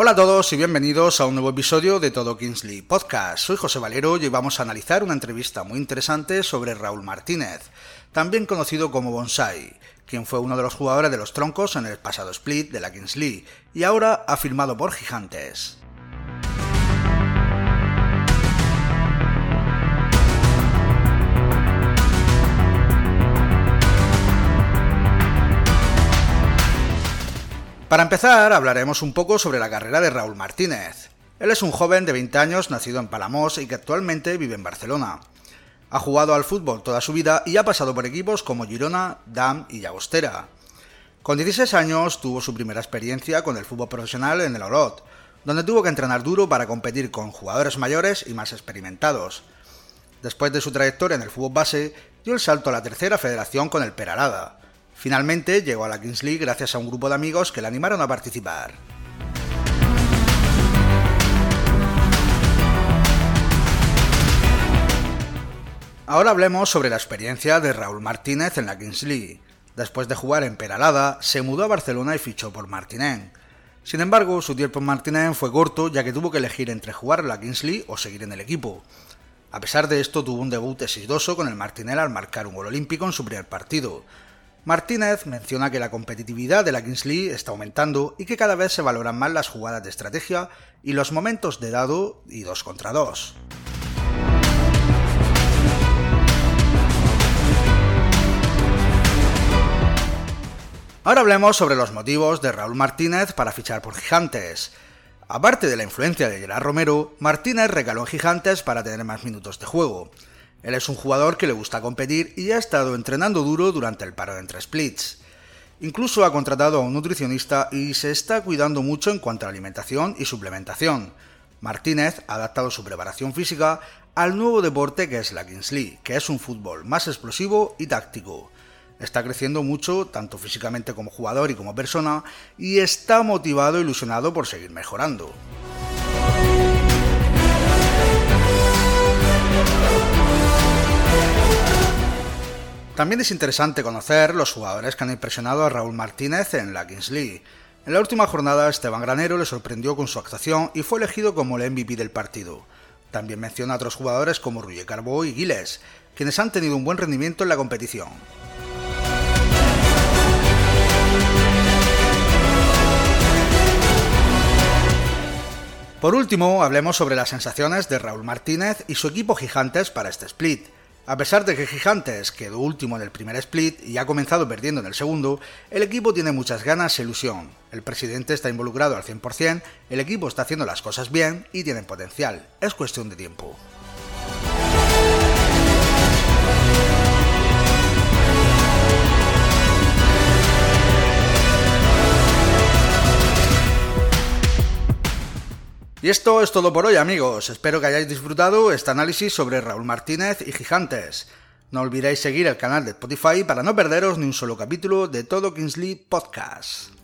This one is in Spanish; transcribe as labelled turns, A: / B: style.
A: Hola a todos y bienvenidos a un nuevo episodio de Todo Kingsley Podcast. Soy José Valero y vamos a analizar una entrevista muy interesante sobre Raúl Martínez, también conocido como Bonsai, quien fue uno de los jugadores de los troncos en el pasado split de la Kingsley y ahora ha firmado por Gigantes. Para empezar, hablaremos un poco sobre la carrera de Raúl Martínez. Él es un joven de 20 años nacido en Palamos y que actualmente vive en Barcelona. Ha jugado al fútbol toda su vida y ha pasado por equipos como Girona, Dam y Llagostera. Con 16 años tuvo su primera experiencia con el fútbol profesional en el Olot, donde tuvo que entrenar duro para competir con jugadores mayores y más experimentados. Después de su trayectoria en el fútbol base, dio el salto a la tercera federación con el Peralada, Finalmente llegó a la Kings League gracias a un grupo de amigos que le animaron a participar. Ahora hablemos sobre la experiencia de Raúl Martínez en la Kings League. Después de jugar en Peralada, se mudó a Barcelona y fichó por Martinén. Sin embargo, su tiempo en Martinén fue corto ya que tuvo que elegir entre jugar en la Kings League o seguir en el equipo. A pesar de esto, tuvo un debut exitoso con el Martinel al marcar un gol olímpico en su primer partido, Martínez menciona que la competitividad de la Kingsley está aumentando y que cada vez se valoran más las jugadas de estrategia y los momentos de dado y dos contra dos. Ahora hablemos sobre los motivos de Raúl Martínez para fichar por Gigantes. Aparte de la influencia de Gerard Romero, Martínez regaló en Gigantes para tener más minutos de juego. Él es un jugador que le gusta competir y ha estado entrenando duro durante el paro entre splits. Incluso ha contratado a un nutricionista y se está cuidando mucho en cuanto a alimentación y suplementación. Martínez ha adaptado su preparación física al nuevo deporte que es la Kingsley, que es un fútbol más explosivo y táctico. Está creciendo mucho, tanto físicamente como jugador y como persona, y está motivado e ilusionado por seguir mejorando. También es interesante conocer los jugadores que han impresionado a Raúl Martínez en la Kings League. En la última jornada, Esteban Granero le sorprendió con su actuación y fue elegido como el MVP del partido. También menciona a otros jugadores como Ruye Carbó y Giles, quienes han tenido un buen rendimiento en la competición. Por último, hablemos sobre las sensaciones de Raúl Martínez y su equipo Gigantes para este split. A pesar de que Gigantes quedó último en el primer split y ha comenzado perdiendo en el segundo, el equipo tiene muchas ganas e ilusión. El presidente está involucrado al 100%, el equipo está haciendo las cosas bien y tienen potencial. Es cuestión de tiempo. Y esto es todo por hoy amigos, espero que hayáis disfrutado este análisis sobre Raúl Martínez y Gigantes. No olvidéis seguir el canal de Spotify para no perderos ni un solo capítulo de todo Kingsley Podcast.